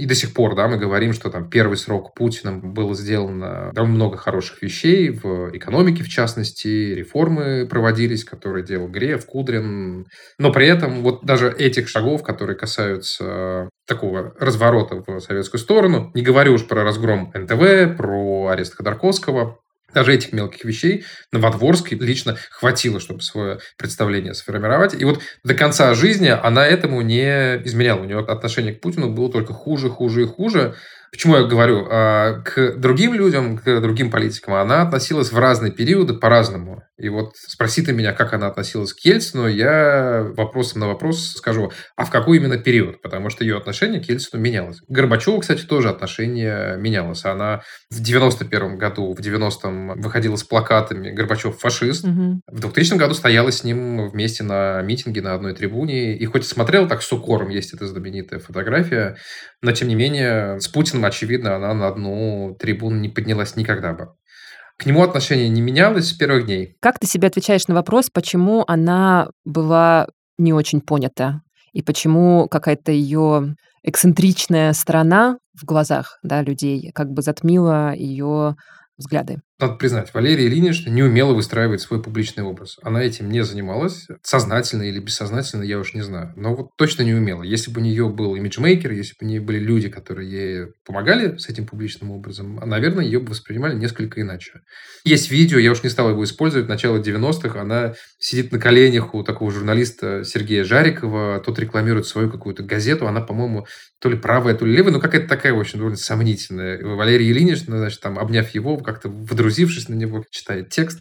И до сих пор, да, мы говорим, что там первый срок Путина было сделано довольно много хороших вещей в экономике, в частности, реформы проводились, которые делал Греф, Кудрин. Но при этом вот даже этих шагов, которые касаются такого разворота в советскую сторону, не говорю уж про разгром НТВ, про арест Ходорковского, даже этих мелких вещей Новодворской лично хватило, чтобы свое представление сформировать. И вот до конца жизни она этому не изменяла. У нее отношение к Путину было только хуже, хуже и хуже. Почему я говорю? А, к другим людям, к другим политикам она относилась в разные периоды по-разному. И вот спроси ты меня, как она относилась к Ельцину, я вопросом на вопрос скажу, а в какой именно период? Потому что ее отношение к Ельцину менялось. К Горбачеву, кстати, тоже отношение менялось. Она в 91 году, в 90-м выходила с плакатами «Горбачев фашист». Угу. В 2000 году стояла с ним вместе на митинге на одной трибуне. И хоть смотрела так с укором, есть эта знаменитая фотография, но, тем не менее, с Путиным, очевидно, она на одну трибуну не поднялась никогда бы. К нему отношение не менялось с первых дней. Как ты себе отвечаешь на вопрос, почему она была не очень понята? И почему какая-то ее эксцентричная сторона в глазах да, людей как бы затмила ее взгляды. Надо признать, Валерия Ильинична не умела выстраивать свой публичный образ. Она этим не занималась, сознательно или бессознательно, я уж не знаю. Но вот точно не умела. Если бы у нее был имиджмейкер, если бы у нее были люди, которые ей помогали с этим публичным образом, наверное, ее бы воспринимали несколько иначе. Есть видео, я уж не стал его использовать, начало 90-х, она сидит на коленях у такого журналиста Сергея Жарикова, тот рекламирует свою какую-то газету, она, по-моему, то ли правая, то ли левая, ну какая-то такая, общем, довольно сомнительная. Валерия Ильинична, значит, там, обняв его, как-то водрузившись на него, читает текст.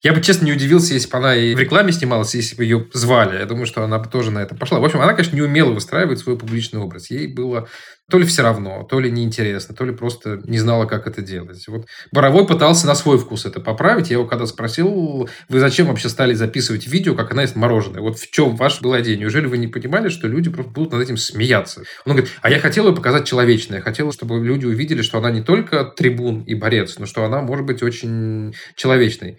Я бы, честно, не удивился, если бы она и в рекламе снималась, если бы ее звали. Я думаю, что она бы тоже на это пошла. В общем, она, конечно, не умела выстраивать свой публичный образ. Ей было то ли все равно, то ли неинтересно, то ли просто не знала, как это делать. Вот Боровой пытался на свой вкус это поправить. Я его когда спросил, вы зачем вообще стали записывать видео, как она ест мороженое? Вот в чем ваша была идея? Неужели вы не понимали, что люди просто будут над этим смеяться? Он говорит, а я хотел ее показать человечной. Я хотел, чтобы люди увидели, что она не только трибун и борец, но что она может быть очень человечной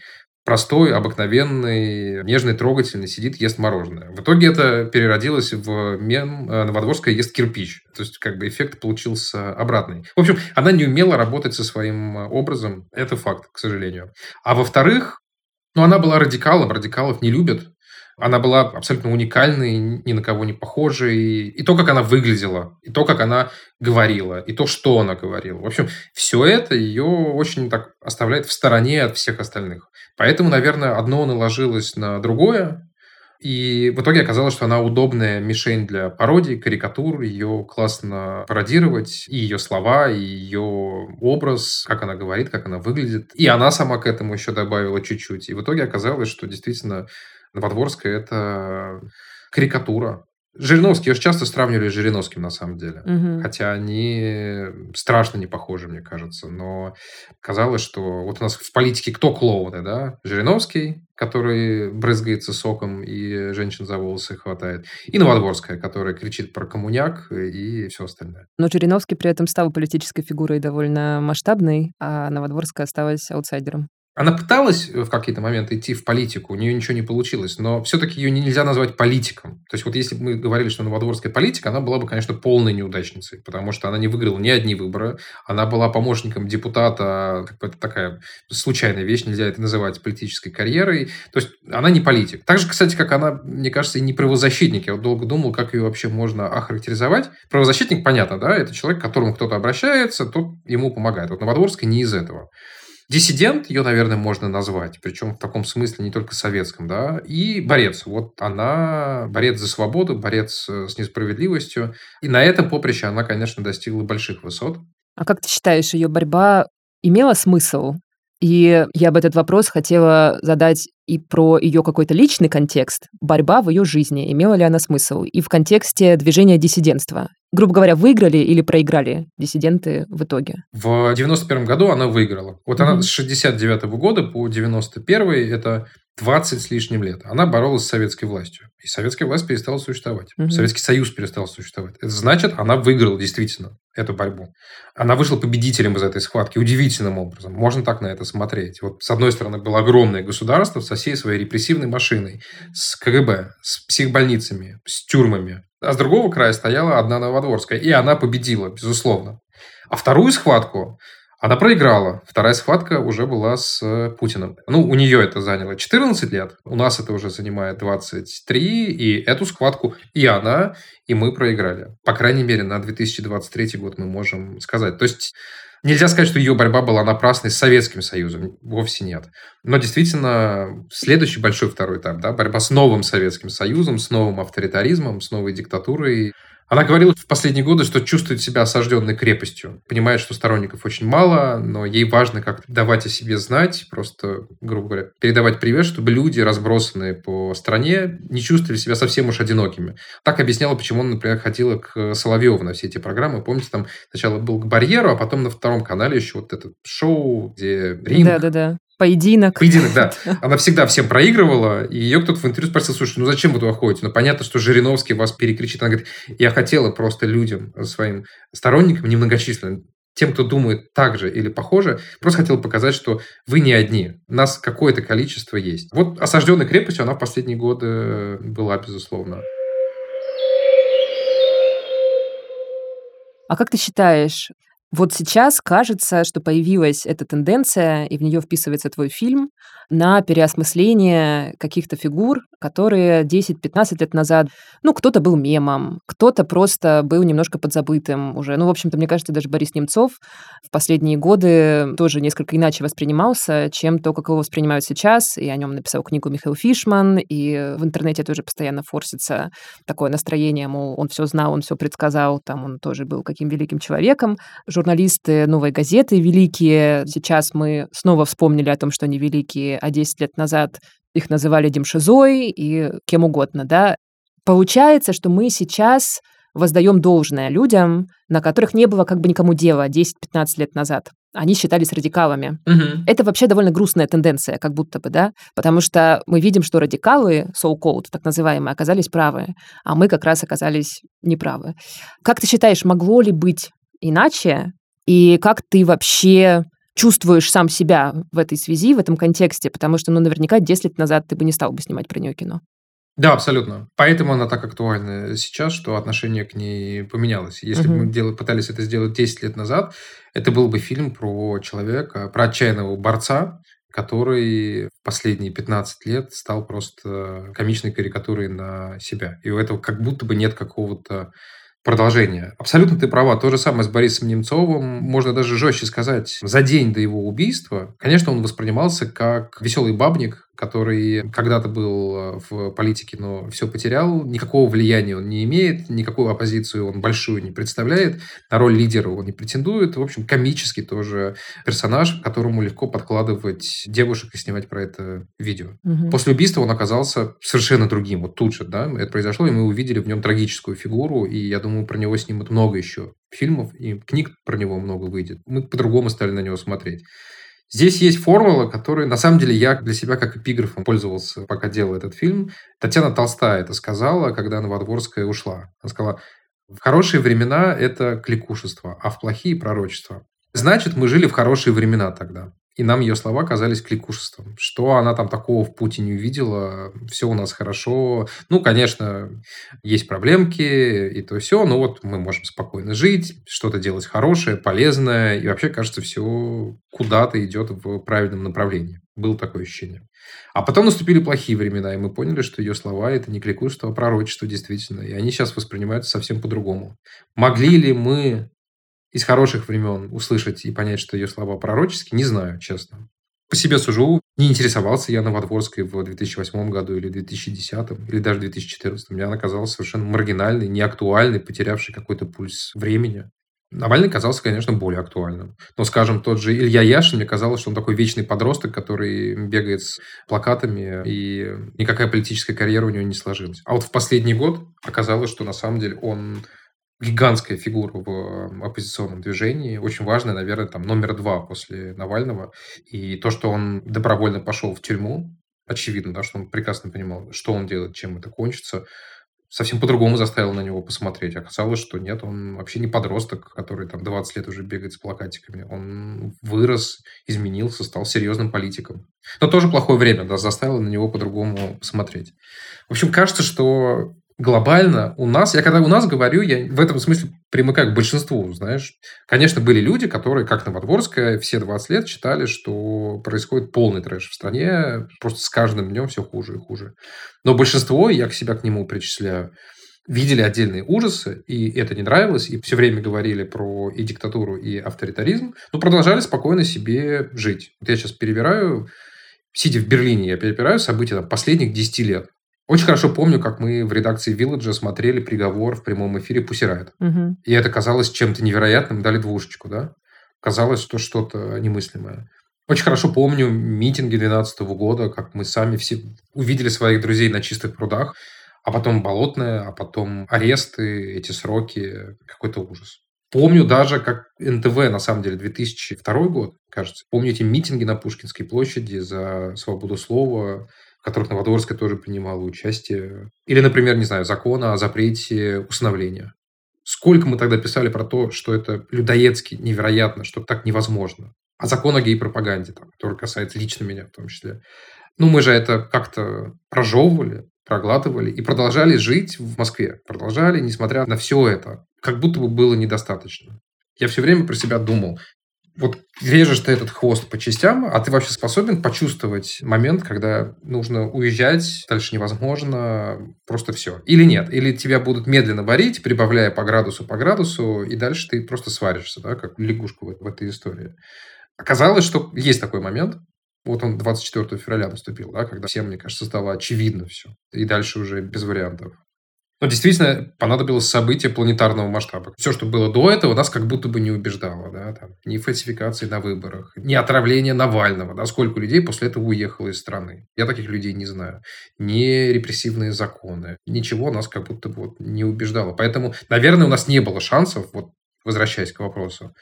простой, обыкновенный, нежный, трогательный, сидит, ест мороженое. В итоге это переродилось в мем э, «Новодворская ест кирпич». То есть, как бы эффект получился обратный. В общем, она не умела работать со своим образом. Это факт, к сожалению. А во-вторых, ну, она была радикалом, радикалов не любят. Она была абсолютно уникальной, ни на кого не похожей. И то, как она выглядела, и то, как она говорила, и то, что она говорила. В общем, все это ее очень так оставляет в стороне от всех остальных. Поэтому, наверное, одно наложилось на другое. И в итоге оказалось, что она удобная мишень для пародий, карикатур, ее классно пародировать, и ее слова, и ее образ, как она говорит, как она выглядит. И она сама к этому еще добавила чуть-чуть. И в итоге оказалось, что действительно Новодворская — это карикатура. Жириновский, ее же часто сравнивали с Жириновским, на самом деле. Мгм. Хотя они страшно не похожи, мне кажется. Но казалось, что вот у нас в политике кто клоуны, да? Жириновский, который брызгается соком и женщин за волосы хватает. И Новодворская, которая кричит про коммуняк и все остальное. Но Жириновский при этом стал политической фигурой довольно масштабной, а Новодворская осталась аутсайдером. Она пыталась в какие-то моменты идти в политику, у нее ничего не получилось, но все-таки ее нельзя назвать политиком. То есть вот если бы мы говорили, что Новодворская политика, она была бы, конечно, полной неудачницей, потому что она не выиграла ни одни выборы, она была помощником депутата, как бы это такая случайная вещь, нельзя это называть политической карьерой. То есть она не политик. Так же, кстати, как она, мне кажется, и не правозащитник. Я вот долго думал, как ее вообще можно охарактеризовать. Правозащитник, понятно, да, это человек, к которому кто-то обращается, тот ему помогает. Вот Новодворская не из этого. Диссидент, ее, наверное, можно назвать, причем в таком смысле не только советском, да, и борец. Вот она борец за свободу, борец э, с несправедливостью. И на этом поприще она, конечно, достигла больших высот. А как ты считаешь, ее борьба имела смысл? И я бы этот вопрос хотела задать и про ее какой-то личный контекст. Борьба в ее жизни, имела ли она смысл? И в контексте движения диссидентства. Грубо говоря, выиграли или проиграли диссиденты в итоге? В 91 году она выиграла. Вот она Мгм. с 69 года по 91 это 20 с лишним лет. Она боролась с советской властью. И советская власть перестала существовать. Мгм. Советский Союз перестал существовать. Это значит, она выиграла действительно эту борьбу. Она вышла победителем из этой схватки удивительным образом. Можно так на это смотреть. Вот с одной стороны было огромное государство со всей своей репрессивной машиной, с КГБ, с психбольницами, с тюрьмами. А с другого края стояла одна Новодворская. И она победила, безусловно. А вторую схватку она проиграла. Вторая схватка уже была с э, Путиным. Ну, у нее это заняло 14 лет, у нас это уже занимает 23, и эту схватку и она, и мы проиграли. По крайней мере, на 2023 год мы можем сказать. То есть Нельзя сказать, что ее борьба была напрасной с Советским Союзом. Вовсе нет. Но действительно, следующий большой второй этап, да, борьба с новым Советским Союзом, с новым авторитаризмом, с новой диктатурой. Она говорила в последние годы, что чувствует себя осажденной крепостью. Понимает, что сторонников очень мало, но ей важно как давать о себе знать, просто, грубо говоря, передавать привет, чтобы люди, разбросанные по стране, не чувствовали себя совсем уж одинокими. Так объясняла, почему она, например, ходила к Соловьеву на все эти программы. Помните, там сначала был к барьеру, а потом на втором канале еще вот это шоу, где ринг, Да-да-да. Поединок. Поединок, да. [laughs] Она всегда всем проигрывала, и ее кто-то в интервью спросил, слушай, ну зачем вы туда ходите? Ну понятно, что Жириновский вас перекричит. Она говорит, я хотела просто людям, своим сторонникам, немногочисленным, тем, кто думает так же или похоже, просто хотела показать, что вы не одни. Нас какое-то количество есть. Вот осажденной крепостью она в последние годы была, безусловно. А как ты считаешь, вот сейчас кажется, что появилась эта тенденция, и в нее вписывается твой фильм, на переосмысление каких-то фигур, которые 10-15 лет назад, ну, кто-то был мемом, кто-то просто был немножко подзабытым уже. Ну, в общем-то, мне кажется, даже Борис Немцов в последние годы тоже несколько иначе воспринимался, чем то, как его воспринимают сейчас. И о нем написал книгу Михаил Фишман, и в интернете тоже постоянно форсится такое настроение, мол, он все знал, он все предсказал, там он тоже был каким великим человеком. Журналисты «Новой газеты» великие. Сейчас мы снова вспомнили о том, что они великие, а 10 лет назад их называли демшизой и кем угодно, да. Получается, что мы сейчас воздаем должное людям, на которых не было как бы никому дела 10-15 лет назад. Они считались радикалами. Угу. Это вообще довольно грустная тенденция, как будто бы, да, потому что мы видим, что радикалы, so-called, так называемые, оказались правы, а мы как раз оказались неправы. Как ты считаешь, могло ли быть иначе? И как ты вообще чувствуешь сам себя в этой связи, в этом контексте? Потому что, ну, наверняка 10 лет назад ты бы не стал бы снимать про нее кино. Да, абсолютно. Поэтому она так актуальна сейчас, что отношение к ней поменялось. Если бы Мгм. мы дел- пытались это сделать 10 лет назад, это был бы фильм про человека, про отчаянного борца, который последние 15 лет стал просто комичной карикатурой на себя. И у этого как будто бы нет какого-то продолжения. Абсолютно ты права. То же самое с Борисом Немцовым. Можно даже жестче сказать. За день до его убийства, конечно, он воспринимался как веселый бабник, который когда-то был э, в политике, но все потерял. Никакого влияния он не имеет, никакую оппозицию он большую не представляет, на роль лидера он не претендует. В общем, комический тоже персонаж, которому легко подкладывать девушек и снимать про это видео. Угу. После убийства он оказался совершенно другим. Вот тут же, да, это произошло, и мы увидели в нем трагическую фигуру, и я думаю, про него снимут много еще фильмов, и книг про него много выйдет. Мы по-другому стали на него смотреть. Здесь есть формула, которой на самом деле я для себя как эпиграфом пользовался, пока делал этот фильм. Татьяна Толстая это сказала, когда Новодворская ушла. Она сказала, в хорошие времена это кликушество, а в плохие – пророчество. Значит, мы жили в хорошие времена тогда. И нам ее слова казались кликушеством. Что она там такого в Путине увидела, все у нас хорошо. Ну, конечно, есть проблемки и то все, но вот мы можем спокойно жить, что-то делать хорошее, полезное, и вообще, кажется, все куда-то идет в правильном направлении. Было такое ощущение. А потом наступили плохие времена, и мы поняли, что ее слова – это не кликушество, а пророчество действительно. И они сейчас воспринимаются совсем по-другому. Могли ли мы из хороших времен услышать и понять, что ее слова пророческие, не знаю, честно. По себе сужу, не интересовался я Новодворской в 2008 году или 2010, или даже 2014. Мне она казалась совершенно маргинальной, неактуальной, потерявшей какой-то пульс времени. Навальный казался, конечно, более актуальным. Но, скажем, тот же Илья Яшин, мне казалось, что он такой вечный подросток, который бегает с плакатами, и никакая политическая карьера у него не сложилась. А вот в последний год оказалось, что на самом деле он гигантская фигура в оппозиционном движении, очень важная, наверное, там номер два после Навального. И то, что он добровольно пошел в тюрьму, очевидно, да, что он прекрасно понимал, что он делает, чем это кончится, совсем по-другому заставил на него посмотреть. Оказалось, что нет, он вообще не подросток, который там 20 лет уже бегает с плакатиками. Он вырос, изменился, стал серьезным политиком. Но тоже плохое время, да, заставило на него по-другому посмотреть. В общем, кажется, что глобально у нас, я когда у нас говорю, я в этом смысле примыкаю к большинству, знаешь. Конечно, были люди, которые, как Новодворская, все 20 лет считали, что происходит полный трэш в стране, просто с каждым днем все хуже и хуже. Но большинство, я к себя к нему причисляю, видели отдельные ужасы, и это не нравилось, и все время говорили про и диктатуру, и авторитаризм, но продолжали спокойно себе жить. Вот я сейчас перебираю, сидя в Берлине, я перебираю события там, последних 10 лет. Очень хорошо помню, как мы в редакции Вилладжа смотрели приговор в прямом эфире Пусирайт. Угу. И это казалось чем-то невероятным, дали двушечку, да? Казалось, что что-то немыслимое. Очень хорошо помню митинги 2012 года, как мы сами все увидели своих друзей на чистых прудах, а потом болотное, а потом аресты, эти сроки, какой-то ужас. Помню даже, как НТВ, на самом деле, 2002 год, кажется. Помню эти митинги на Пушкинской площади за свободу слова, которых Новодворская тоже принимала участие. Или, например, не знаю, закон о запрете усыновления. Сколько мы тогда писали про то, что это людоедски, невероятно, что так невозможно. А закон о гей-пропаганде, там, который касается лично меня в том числе. Ну, мы же это как-то прожевывали, проглатывали и продолжали жить в Москве. Продолжали, несмотря на все это. Как будто бы было недостаточно. Я все время про себя думал, вот режешь ты этот хвост по частям, а ты вообще способен почувствовать момент, когда нужно уезжать, дальше невозможно, просто все. Или нет. Или тебя будут медленно варить, прибавляя по градусу, по градусу, и дальше ты просто сваришься, да, как лягушку в, в этой истории. Оказалось, что есть такой момент, вот он 24 февраля наступил, да, когда всем, мне кажется, стало очевидно все. И дальше уже без вариантов. Но действительно понадобилось событие планетарного масштаба. Все, что было до этого, нас как будто бы не убеждало. Да? Там, ни фальсификации на выборах, ни отравление Навального. Да? Сколько людей после этого уехало из страны. Я таких людей не знаю. Ни репрессивные законы. Ничего нас как будто бы вот не убеждало. Поэтому, наверное, у нас не было шансов, вот возвращаясь к вопросу,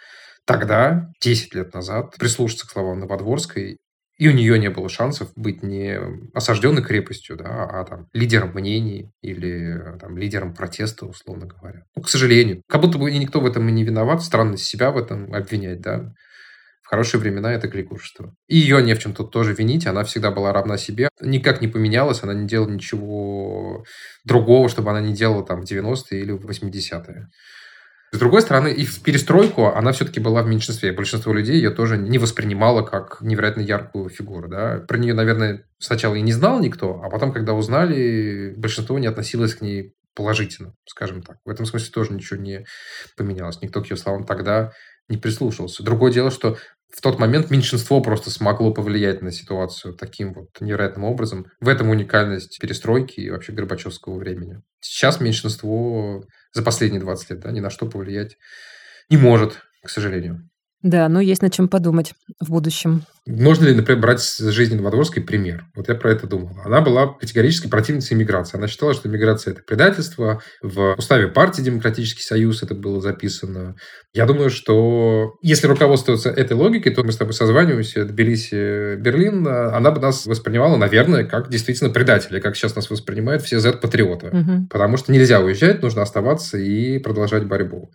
тогда, 10 лет назад, прислушаться к словам Новодворской и у нее не было шансов быть не осажденной крепостью, да, а там лидером мнений или там, лидером протеста, условно говоря. Ну, к сожалению. Как будто бы никто в этом и не виноват. Странно себя в этом обвинять, да. В хорошие времена это кликушество. И ее не в чем тут тоже винить. Она всегда была равна себе. Никак не поменялась. Она не делала ничего другого, чтобы она не делала там в 90-е или в 80-е. С другой стороны, и в перестройку она все-таки была в меньшинстве. Большинство людей ее тоже не воспринимало как невероятно яркую фигуру. Да? Про нее, наверное, сначала и не знал никто, а потом, когда узнали, большинство не относилось к ней положительно, скажем так. В этом смысле тоже ничего не поменялось. Никто к ее словам тогда не прислушивался. Другое дело, что в тот момент меньшинство просто смогло повлиять на ситуацию таким вот невероятным образом. В этом уникальность перестройки и вообще Горбачевского времени. Сейчас меньшинство за последние 20 лет да, ни на что повлиять не может, к сожалению. Да, но есть над чем подумать в будущем. Можно ли, например, брать с жизни Новодворской пример? Вот я про это думал. Она была категорически противницей иммиграции. Она считала, что иммиграция – это предательство. В уставе партии «Демократический союз» это было записано. Я думаю, что если руководствоваться этой логикой, то мы с тобой созваниваемся, Тбилиси, Берлин, она бы нас воспринимала, наверное, как действительно предателей, как сейчас нас воспринимают все Z-патриоты. Угу. Потому что нельзя уезжать, нужно оставаться и продолжать борьбу.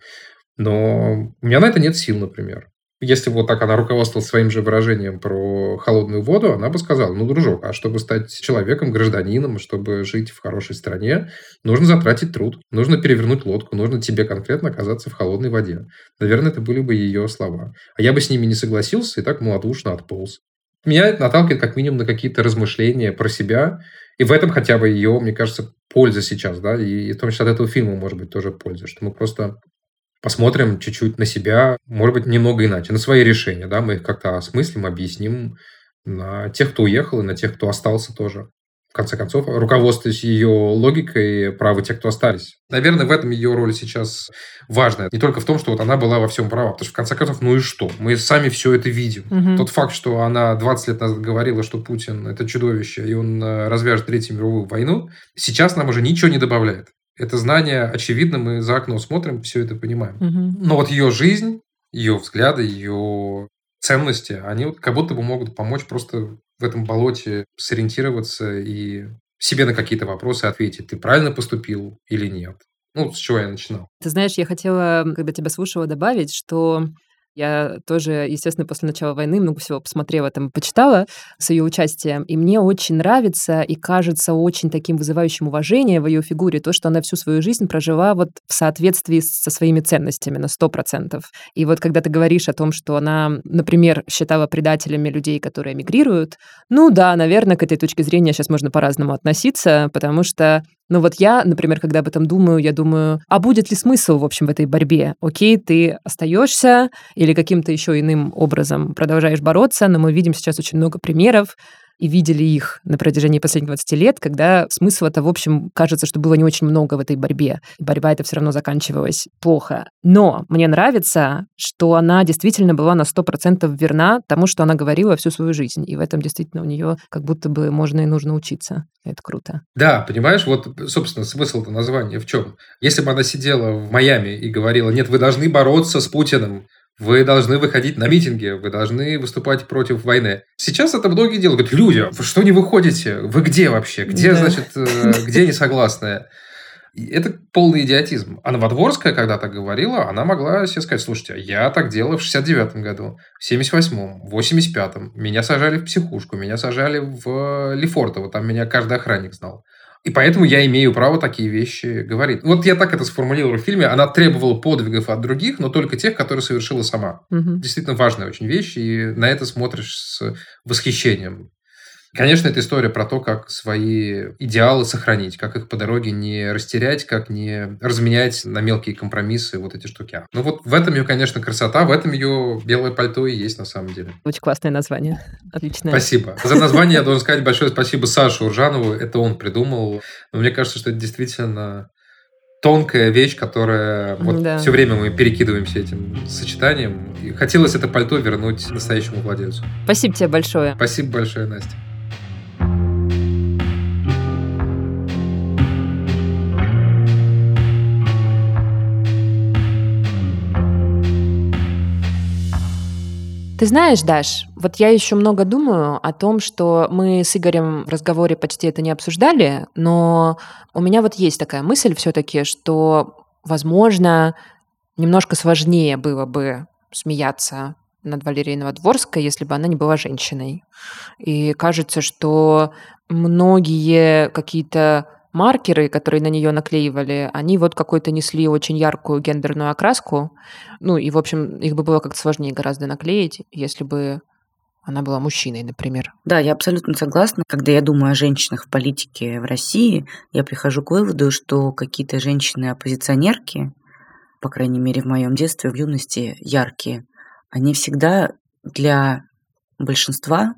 Но у меня на это нет сил, например если вот так она руководствовалась своим же выражением про холодную воду, она бы сказала, ну, дружок, а чтобы стать человеком, гражданином, чтобы жить в хорошей стране, нужно затратить труд, нужно перевернуть лодку, нужно тебе конкретно оказаться в холодной воде. Наверное, это были бы ее слова. А я бы с ними не согласился и так малодушно отполз. Меня это наталкивает как минимум на какие-то размышления про себя, и в этом хотя бы ее, мне кажется, польза сейчас, да, и в том числе от этого фильма может быть тоже польза, что мы просто посмотрим чуть-чуть на себя, может быть, немного иначе, на свои решения, да, мы их как-то осмыслим, объясним на тех, кто уехал, и на тех, кто остался тоже. В конце концов, руководствуясь ее логикой, правы те, кто остались. Наверное, в этом ее роль сейчас важная. Не только в том, что вот она была во всем права. Потому что, в конце концов, ну и что? Мы сами все это видим. Угу. Тот факт, что она 20 лет назад говорила, что Путин – это чудовище, и он э, развяжет Третью мировую войну, сейчас нам уже ничего не добавляет. Это знание очевидно, мы за окно смотрим, все это понимаем. Угу. Но вот ее жизнь, ее взгляды, ее ценности, они вот как будто бы могут помочь просто в этом болоте сориентироваться и себе на какие-то вопросы ответить, ты правильно поступил или нет. Ну, с чего я начинал. Ты знаешь, я хотела, когда тебя слушала, добавить, что я тоже, естественно, после начала войны много всего посмотрела, там, почитала с ее участием. И мне очень нравится и кажется очень таким вызывающим уважение в ее фигуре то, что она всю свою жизнь прожила вот в соответствии со своими ценностями на 100%. И вот когда ты говоришь о том, что она, например, считала предателями людей, которые эмигрируют, ну да, наверное, к этой точке зрения сейчас можно по-разному относиться, потому что но вот я, например, когда об этом думаю, я думаю, а будет ли смысл, в общем, в этой борьбе? Окей, ты остаешься или каким-то еще иным образом продолжаешь бороться, но мы видим сейчас очень много примеров, и видели их на протяжении последних 20 лет, когда смысла это, в общем, кажется, что было не очень много в этой борьбе. И борьба эта все равно заканчивалась плохо. Но мне нравится, что она действительно была на 100% верна тому, что она говорила всю свою жизнь. И в этом действительно у нее как будто бы можно и нужно учиться. Это круто. Да, понимаешь, вот, собственно, смысл этого названия в чем? Если бы она сидела в Майами и говорила, нет, вы должны бороться с Путиным, вы должны выходить на митинги, вы должны выступать против войны. Сейчас это многие делают. Говорят, люди, вы что не выходите? Вы где вообще? Где, да. значит, э, [laughs] где не согласные? Это полный идиотизм. А Новодворская, когда так говорила, она могла себе сказать, слушайте, я так делала в 69-м году, в 78-м, в 85-м. Меня сажали в психушку, меня сажали в Лефортово, там меня каждый охранник знал. И поэтому я имею право такие вещи говорить. Вот я так это сформулировал в фильме. Она требовала подвигов от других, но только тех, которые совершила сама. Угу. Действительно важная очень вещь, и на это смотришь с восхищением. Конечно, это история про то, как свои идеалы сохранить, как их по дороге не растерять, как не разменять на мелкие компромиссы вот эти штуки. Ну вот в этом ее, конечно, красота, в этом ее белое пальто и есть на самом деле. Очень классное название. Отличное. Спасибо. За название я должен сказать большое спасибо Саше Уржанову. Это он придумал. Но мне кажется, что это действительно тонкая вещь, которая вот да. все время мы перекидываемся этим сочетанием. И хотелось это пальто вернуть настоящему владельцу. Спасибо тебе большое. Спасибо большое, Настя. Ты знаешь, Даш, вот я еще много думаю о том, что мы с Игорем в разговоре почти это не обсуждали, но у меня вот есть такая мысль все-таки, что, возможно, немножко сложнее было бы смеяться над Валерией Новодворской, если бы она не была женщиной. И кажется, что многие какие-то маркеры, которые на нее наклеивали, они вот какой-то несли очень яркую гендерную окраску. Ну и, в общем, их бы было как-то сложнее гораздо наклеить, если бы она была мужчиной, например. Да, я абсолютно согласна. Когда я думаю о женщинах в политике в России, я прихожу к выводу, что какие-то женщины-оппозиционерки, по крайней мере в моем детстве, в юности, яркие, они всегда для большинства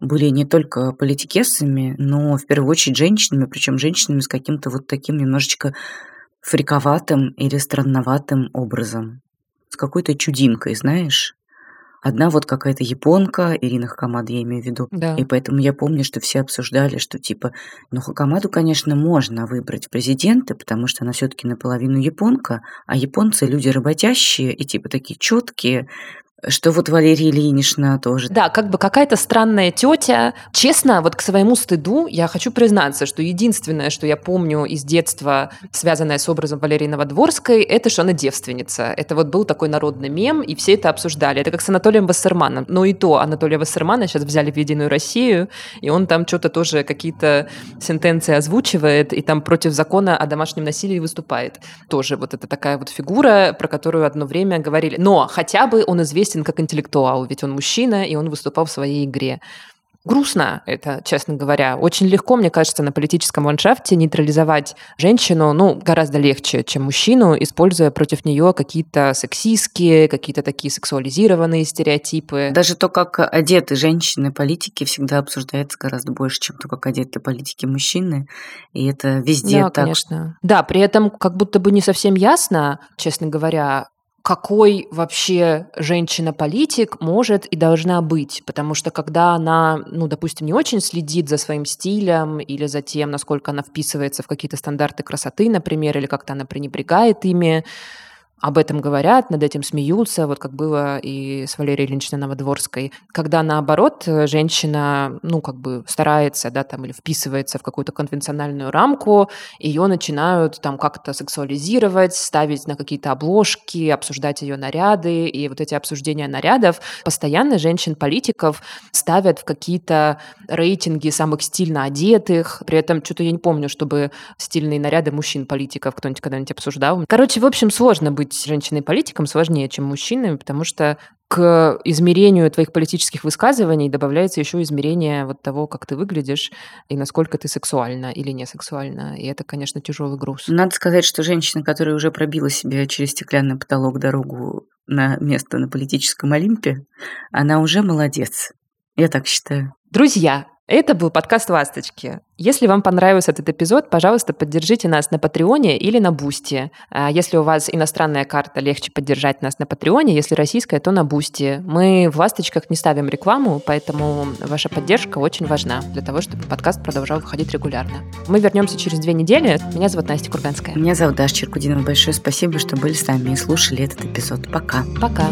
были не только политикесами, но в первую очередь женщинами, причем женщинами с каким-то вот таким немножечко фриковатым или странноватым образом. С какой-то чудинкой, знаешь? Одна вот какая-то японка, Ирина Хакамада я имею в виду. Да. И поэтому я помню, что все обсуждали, что типа, ну Хакамаду, конечно, можно выбрать в президенты, потому что она все-таки наполовину японка, а японцы люди работящие и типа такие четкие, что вот Валерия Ильинична тоже. Да, как бы какая-то странная тетя. Честно, вот к своему стыду я хочу признаться, что единственное, что я помню из детства, связанное с образом Валерии Новодворской, это что она девственница. Это вот был такой народный мем, и все это обсуждали. Это как с Анатолием Вассерманом. Но и то Анатолия Вассермана сейчас взяли в Единую Россию, и он там что-то тоже какие-то сентенции озвучивает, и там против закона о домашнем насилии выступает. Тоже вот это такая вот фигура, про которую одно время говорили. Но хотя бы он известен известен как интеллектуал, ведь он мужчина, и он выступал в своей игре. Грустно это, честно говоря. Очень легко, мне кажется, на политическом ландшафте нейтрализовать женщину, ну, гораздо легче, чем мужчину, используя против нее какие-то сексистские, какие-то такие сексуализированные стереотипы. Даже то, как одеты женщины-политики, всегда обсуждается гораздо больше, чем то, как одеты политики-мужчины. И это везде да, так. конечно. Да, при этом как будто бы не совсем ясно, честно говоря, какой вообще женщина-политик может и должна быть. Потому что когда она, ну, допустим, не очень следит за своим стилем или за тем, насколько она вписывается в какие-то стандарты красоты, например, или как-то она пренебрегает ими, об этом говорят, над этим смеются, вот как было и с Валерией Ильиничной Новодворской, когда, наоборот, женщина, ну, как бы старается, да, там, или вписывается в какую-то конвенциональную рамку, ее начинают там как-то сексуализировать, ставить на какие-то обложки, обсуждать ее наряды, и вот эти обсуждения нарядов постоянно женщин-политиков ставят в какие-то рейтинги самых стильно одетых, при этом что-то я не помню, чтобы стильные наряды мужчин-политиков кто-нибудь когда-нибудь обсуждал. Короче, в общем, сложно быть быть женщиной-политиком сложнее, чем мужчинами, потому что к измерению твоих политических высказываний добавляется еще измерение вот того, как ты выглядишь и насколько ты сексуальна или не сексуальна. И это, конечно, тяжелый груз. Надо сказать, что женщина, которая уже пробила себе через стеклянный потолок дорогу на место на политическом Олимпе, она уже молодец. Я так считаю. Друзья, это был подкаст «Ласточки». Если вам понравился этот эпизод, пожалуйста, поддержите нас на Патреоне или на Бусти. А если у вас иностранная карта, легче поддержать нас на Патреоне, если российская, то на Бусти. Мы в «Ласточках» не ставим рекламу, поэтому ваша поддержка очень важна для того, чтобы подкаст продолжал выходить регулярно. Мы вернемся через две недели. Меня зовут Настя Курганская. Меня зовут Даша Черкудинова. Большое спасибо, что были с нами и слушали этот эпизод. Пока. Пока.